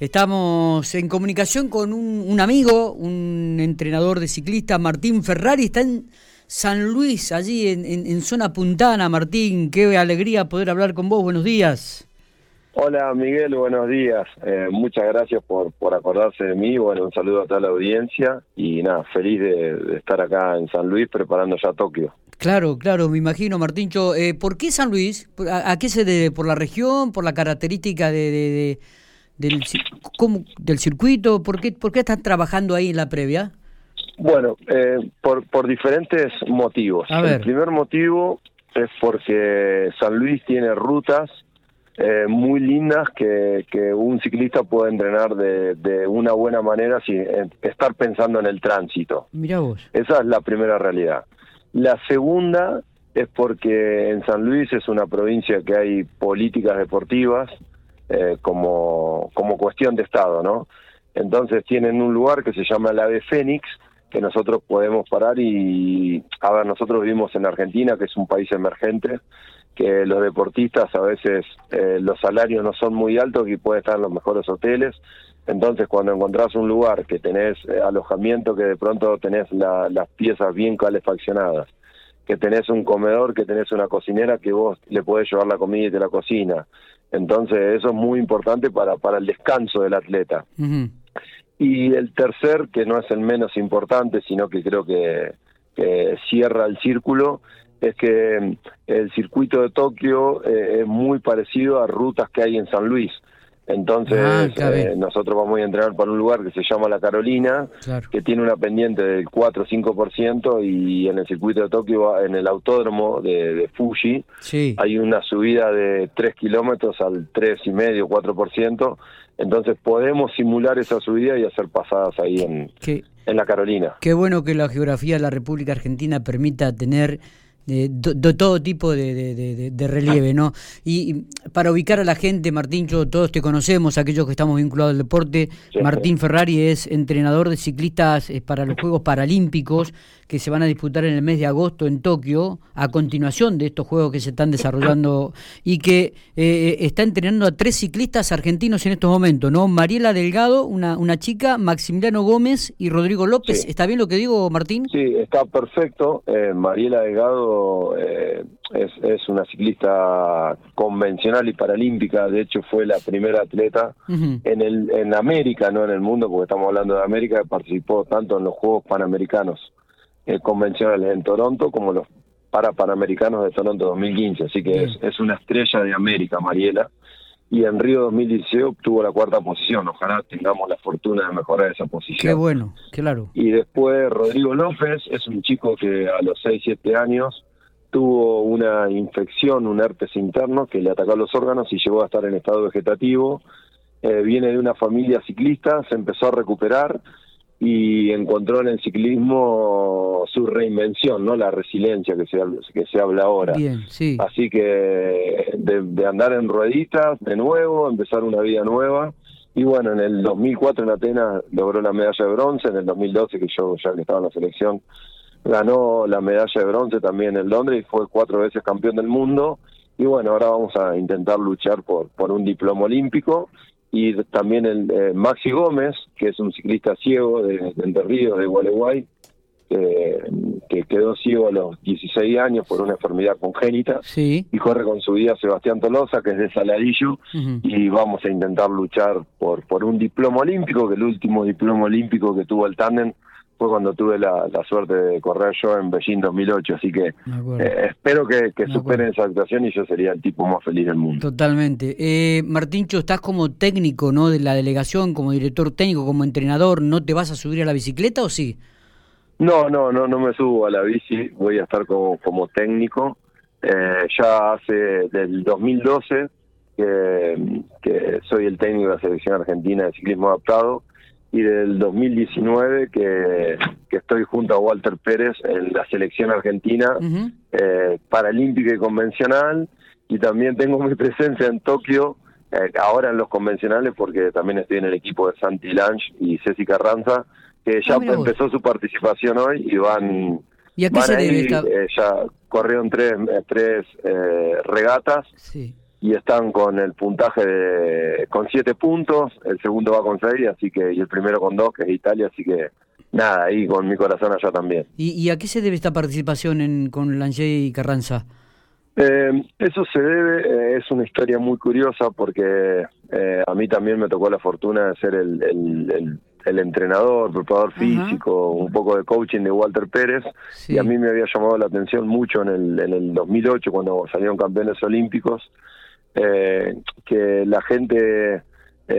Estamos en comunicación con un, un amigo, un entrenador de ciclista, Martín Ferrari, está en San Luis, allí en, en- en zona puntana. Martín, qué alegría poder hablar con vos. Buenos días. Hola Miguel, buenos días. Eh, muchas gracias por, por acordarse de mí. Bueno, un saludo a toda la audiencia y nada, feliz de, de estar acá en San Luis preparando ya Tokio. Claro, claro, me imagino, Martíncho. Eh, ¿Por qué San Luis? ¿A, a qué se debe? ¿Por la región? ¿Por la característica de, de- de- del, cómo- del circuito? ¿Por qué, ¿Por qué están trabajando ahí en la previa? Bueno, eh, por, por diferentes motivos. A ver. El primer motivo es porque San Luis tiene rutas eh, muy lindas que, que un ciclista puede entrenar de, de una buena manera sin estar pensando en el tránsito. Mirá vos. Esa es la primera realidad. La segunda es porque en San Luis es una provincia que hay políticas deportivas eh, como, como cuestión de Estado, ¿no? Entonces tienen un lugar que se llama el Ave Fénix, que nosotros podemos parar y, a ver, nosotros vivimos en Argentina, que es un país emergente, que los deportistas a veces eh, los salarios no son muy altos y pueden estar en los mejores hoteles. Entonces, cuando encontrás un lugar que tenés eh, alojamiento, que de pronto tenés la- las piezas bien calefaccionadas, que tenés un comedor, que tenés una cocinera que vos le podés llevar la comida y te la cocina. Entonces, eso es muy importante para, para el descanso del atleta. Y el tercer, que no es el menos importante, sino que creo que, que cierra el círculo, es que mm, el circuito de Tokio eh, es muy parecido a rutas que hay en San Luis. Entonces, Ah, eh, nosotros vamos a entrenar para un lugar que se llama La Carolina, Claro. que tiene una pendiente del 4 o 5%, y en el circuito de Tokio, en el autódromo de, de Fuji, Sí. hay una subida de 3 kilómetros al 3,5, 4%. Entonces podemos simular esa subida y hacer pasadas ahí en, Qué, en la Carolina. qué bueno que la geografía de la República Argentina permita tener eh, do- do- todo tipo de, de- de- de- de relieve, ¿no? Y y para ubicar a la gente, Martín, yo, todos te conocemos, aquellos que estamos vinculados al deporte. Sí. Martín Ferrari es entrenador de ciclistas eh, para los Juegos Paralímpicos que se van a disputar en el mes de agosto en Tokio, a continuación de estos Juegos que se están desarrollando y que eh, está entrenando a tres ciclistas argentinos en estos momentos, ¿no? Mariela Delgado, una, una chica, Maximiliano Gómez y Rodrigo López. Sí. ¿Está bien lo que digo, Martín? Sí, está perfecto. Eh, Mariela Delgado eh, es, es una ciclista convencional y paralímpica. De hecho, fue la primera atleta en, el, en América, no en el mundo, porque estamos hablando de América, que participó tanto en los Juegos Panamericanos eh, convencionales en Toronto como los para Panamericanos de Toronto 2015. Así que es, es una estrella de América, Mariela. Y en Río 2016 obtuvo la cuarta posición. Ojalá tengamos la fortuna de mejorar esa posición. Qué bueno, claro. Y después Rodrigo López es un chico que a los 6, 7 años tuvo una infección, un herpes interno que le atacó los órganos y llegó a estar en estado vegetativo. Eh, viene de una familia ciclista, se empezó a recuperar y encontró en el ciclismo su reinvención, no la resiliencia que se, que se habla ahora. Bien, sí. Así que de, de andar en rueditas de nuevo, empezar una vida nueva. Y bueno, en el 2004 en Atenas logró la medalla de bronce, en el 2012 que yo ya que estaba en la selección ganó la medalla de bronce también en Londres y fue cuatro veces campeón del mundo. Y bueno, ahora vamos a intentar luchar por, por un diploma olímpico. Y también el eh, Maxi Gómez, que es un ciclista ciego de, de Entre Ríos, de Gualeguay, que, que quedó ciego a los 16 años por una enfermedad congénita Sí. y corre con su guía Sebastián Tolosa, que es de Saladillo, y vamos a intentar luchar por, por un diploma olímpico, que el último diploma olímpico que tuvo el tándem fue cuando tuve la, la suerte de correr yo en Beijing 2008, así que eh, espero que, que superen esa actuación y yo sería el tipo más feliz del mundo. Totalmente. Eh, Martíncho, estás como técnico ¿no? de la delegación, como director técnico, como entrenador. ¿No te vas a subir a la bicicleta o sí? No, no, no, no me subo a la bici, voy a estar como, como técnico. Eh, ya hace del 2012 que, que soy el técnico de la selección argentina de ciclismo adaptado y del 2019 que, que estoy junto a Walter Pérez en la selección argentina eh, paralímpica y convencional y también tengo mi presencia en Tokio eh, ahora en los convencionales porque también estoy en el equipo de Santi Lange y Ceci Carranza que ya Ah, vos. empezó su participación hoy y van ¿Y a qué van se ahí, debe eh, ya corrieron tres eh, tres eh, regatas Sí. Y están con el puntaje de, con siete puntos, el segundo va con seis, así que, y el primero con dos, que es Italia, así que nada, ahí con mi corazón allá también. ¿Y, a qué se debe esta participación en, con Lange y Carranza? Eh, eso se debe, eh, es una historia muy curiosa porque eh, a mí también me tocó la fortuna de ser el, el, el, entrenador, preparador físico, un poco de coaching de Walter Pérez y a mí me había llamado la atención mucho en el, en el 2008 cuando salieron campeones olímpicos que la gente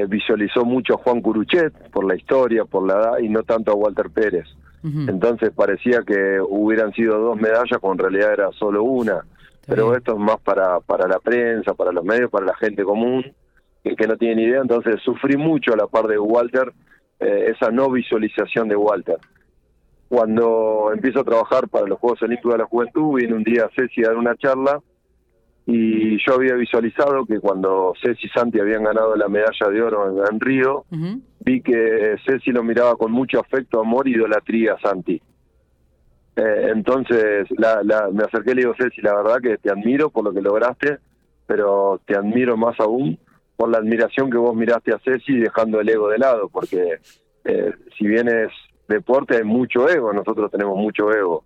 visualizó mucho a Juan Curuchet por la historia, por la edad y no tanto a Walter Pérez. Entonces parecía que hubieran sido dos medallas cuando en realidad era solo una pero esto es más para, para la prensa, para los medios, para la gente común, que, que no tiene ni idea, entonces sufrí mucho a la par de Walter, eh, esa no visualización de Walter. Cuando empiezo a trabajar para los Juegos Olímpicos de la Juventud, viene un día Ceci a dar una charla y yo había visualizado que cuando Ceci y Santi habían ganado la medalla de oro en, Río, vi que Ceci lo miraba con mucho afecto, amor y idolatría a Santi. Eh, entonces la, me acerqué y le digo, Ceci, la verdad que te admiro por lo que lograste, pero te admiro más aún por la admiración que vos miraste a Ceci dejando el ego de lado, porque eh, si bien es deporte hay mucho ego, nosotros tenemos mucho ego.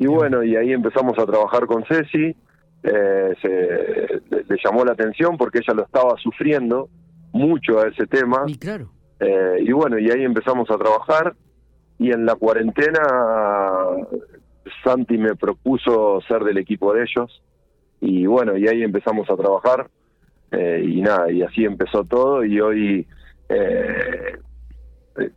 Y bueno, y ahí empezamos a trabajar con Ceci, eh, se, le, llamó la atención porque ella lo estaba sufriendo mucho a ese tema. Y claro. y bueno, y ahí empezamos a trabajar y en la cuarentena Santi me propuso ser del equipo de ellos y bueno, y ahí empezamos a trabajar eh, y nada, y así empezó todo y hoy eh,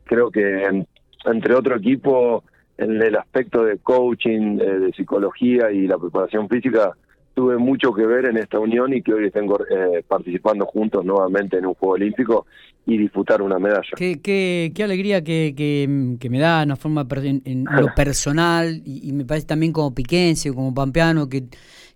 creo que entre otro equipo en el aspecto de coaching, de psicología y la preparación física, tuve mucho que ver en esta unión y que hoy estén eh, participando juntos nuevamente en un Juego Olímpico y disputar una medalla. Qué, qué, qué alegría que, que, me da una forma en, lo personal y, me parece también como piquense, como pampeano, que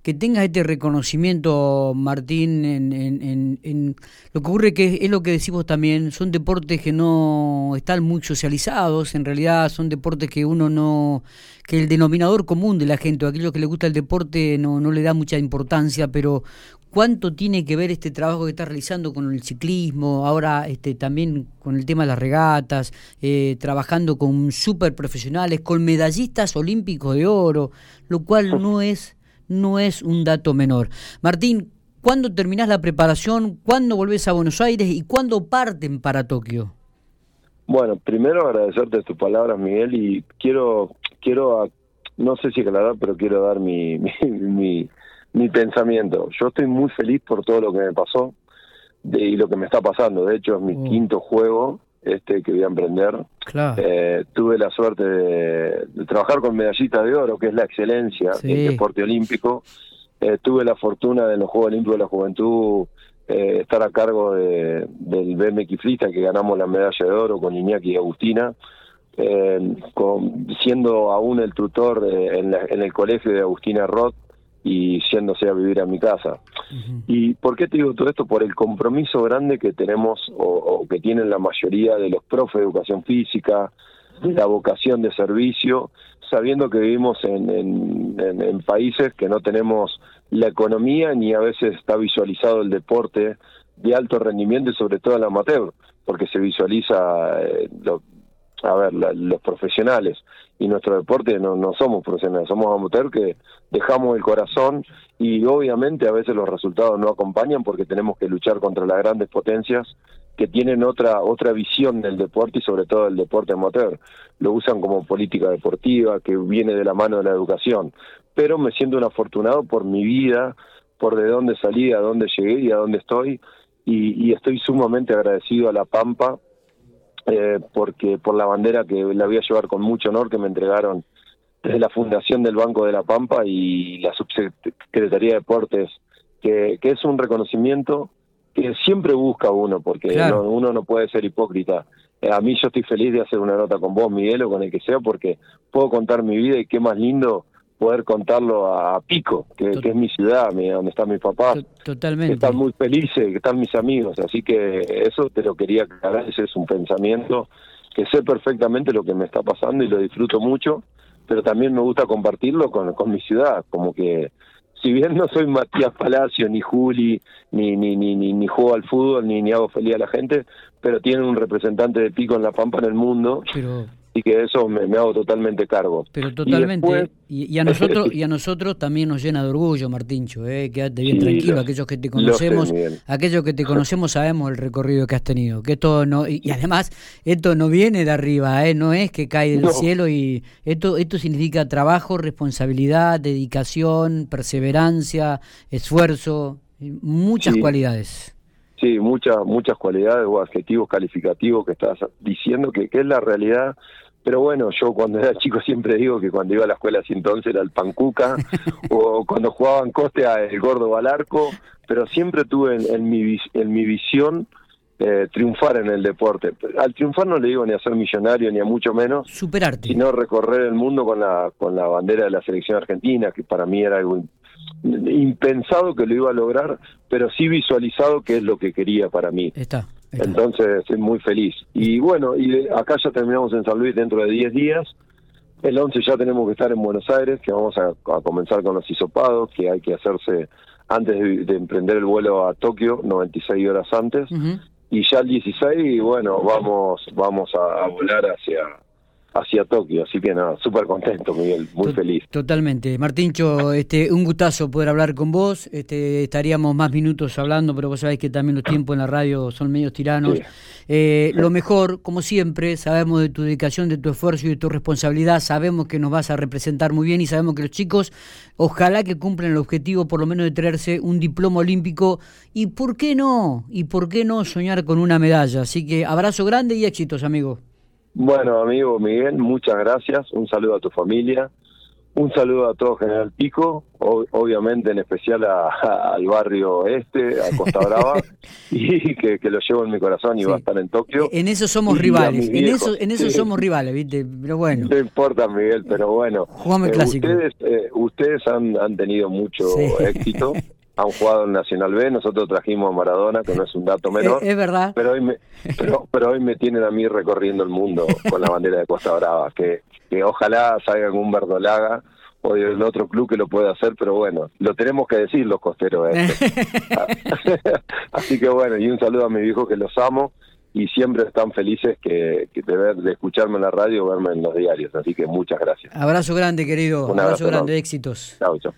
que tengas este reconocimiento, Martín, en, en, en, lo que ocurre que es lo que decimos también, son deportes que no están muy socializados, en realidad son deportes que uno no, que el denominador común de la gente, o aquello que le gusta el deporte no, no le da mucha importancia, pero cuánto tiene que ver este trabajo que estás realizando con el ciclismo, ahora este, también con el tema de las regatas, eh, trabajando con super profesionales, con medallistas olímpicos de oro, lo cual no es no es un dato menor. Martín, ¿cuándo terminás la preparación? ¿Cuándo volvés a Buenos Aires? ¿Y cuándo parten para Tokio? Bueno, primero agradecerte tus palabras, Miguel, y quiero, quiero no sé si aclarar, pero quiero dar mi, mi, mi, pensamiento. Yo estoy muy feliz por todo lo que me pasó de, y lo que me está pasando. De hecho, es mi oh. quinto juego este que voy a emprender. Eh, tuve la suerte de, trabajar con medallistas de oro, que es la excelencia del deporte olímpico. Eh, tuve la fortuna de los Juegos Olímpicos de la Juventud eh, estar a cargo de, del BMX Freestyle, que ganamos la medalla de oro con Iñaki y Agustina. Con, siendo aún el tutor en, en, el colegio de Agustina Roth y yéndose a vivir a mi casa. ¿Y por qué te digo todo esto? Por el compromiso grande que tenemos o, que tienen la mayoría de los profes de educación física, la vocación de servicio, sabiendo que vivimos en, en, países que no tenemos la economía ni a veces está visualizado el deporte de alto rendimiento y sobre todo el amateur, porque se visualiza eh, lo, a ver, los profesionales y nuestro deporte no, no somos profesionales, somos amateur que dejamos el corazón y obviamente a veces los resultados no acompañan porque tenemos que luchar contra las grandes potencias que tienen otra otra visión del deporte y sobre todo del deporte amateur. Lo usan como política deportiva que viene de la mano de la educación. Pero me siento un afortunado por mi vida, por de dónde salí, a dónde llegué y a dónde estoy. Y, y estoy sumamente agradecido a La Pampa eh, porque por la bandera que la voy a llevar con mucho honor que me entregaron desde la fundación del Banco de la Pampa y la Subsecretaría de Deportes, que, que es un reconocimiento que siempre busca uno, porque uno no puede ser hipócrita. Eh, a mí yo estoy feliz de hacer una nota con vos, Miguel, o con el que sea, porque puedo contar mi vida y qué más lindo poder contarlo a Pico, que, es mi ciudad, donde están mis papás. Totalmente. Que están muy felices, que están mis amigos. Así que eso te lo quería aclarar, ese es un pensamiento que sé perfectamente lo que me está pasando y lo disfruto mucho, pero también me gusta compartirlo con, con mi ciudad, como que si bien no soy Matías Palacio, ni Juli, ni, ni, ni, ni, ni juego al fútbol, ni, ni hago feliz a la gente, pero tienen un representante de pico en la Pampa en el mundo. Pero y que eso me, hago totalmente cargo. Pero totalmente. Y, a nosotros y a nosotros también nos llena de orgullo, Martincho. Eh, quédate bien tranquilo. aquellos que te conocemos, aquellos que te conocemos sabemos el recorrido que has tenido. Que esto no y, además esto no viene de arriba, eh, no es que cae del cielo y esto esto significa trabajo, responsabilidad, dedicación, perseverancia, esfuerzo, muchas cualidades. Sí, muchas muchas cualidades o adjetivos calificativos que estás diciendo que, que es la realidad pero bueno, yo cuando era chico siempre digo que cuando iba a la escuela así entonces era el pancuca, o cuando jugaba en Costa el gordo al arco, pero siempre tuve en, mi, en mi visión eh, triunfar en el deporte. Al triunfar no le digo ni a ser millonario ni a mucho menos, superarte, sino recorrer el mundo con la con la bandera de la selección argentina, que para mí era algo impensado que lo iba a lograr, pero sí visualizado que es lo que quería para mí. Está. Entonces estoy muy feliz. Y bueno, y acá ya terminamos en San Luis dentro de 10 días. El 11 ya tenemos que estar en Buenos Aires, que vamos a, comenzar con los hisopados, que hay que hacerse antes de, emprender el vuelo a Tokio, 96 horas antes. Y ya el 16, bueno, vamos, vamos a volar hacia, hacia Tokio, así que nada, súper contento, Miguel, muy feliz. Totalmente. Martíncho, este, un gustazo poder hablar con vos, este, estaríamos más minutos hablando, pero vos sabés que también los tiempos en la radio son medios tiranos. Eh, lo mejor, como siempre, sabemos de tu dedicación, de tu esfuerzo y de tu responsabilidad, sabemos que nos vas a representar muy bien y sabemos que los chicos, ojalá que cumplan el objetivo por lo menos de traerse un diploma olímpico y por qué no, y por qué no soñar con una medalla. Así que abrazo grande y éxitos, amigo. Bueno, amigo Miguel, muchas gracias. Un saludo a tu familia. Un saludo a todo General Pico, obviamente en especial al barrio este, a Costa Brava, y que, lo llevo en mi corazón y va a estar en Tokio. En eso somos rivales, en eso, en eso somos rivales, ¿viste? Pero bueno. No importa, Miguel, pero bueno. Jugame eh, clásico. Ustedes, eh, ustedes han, han tenido mucho éxito. han jugado en Nacional B, nosotros trajimos a Maradona, que no es un dato menor. Es, verdad. Pero hoy, me, pero, hoy me tienen a mí recorriendo el mundo con la bandera de Costa Brava, que, que ojalá salga algún verdolaga o el otro club que lo pueda hacer, pero bueno, lo tenemos que decir los costeros. Este. Así que bueno, y un saludo a mi viejo que los amo y siempre están felices que, de, ver, de escucharme en la radio o verme en los diarios. Así que muchas gracias. Abrazo grande, querido. Un abrazo, grande, éxitos. Chao, chao.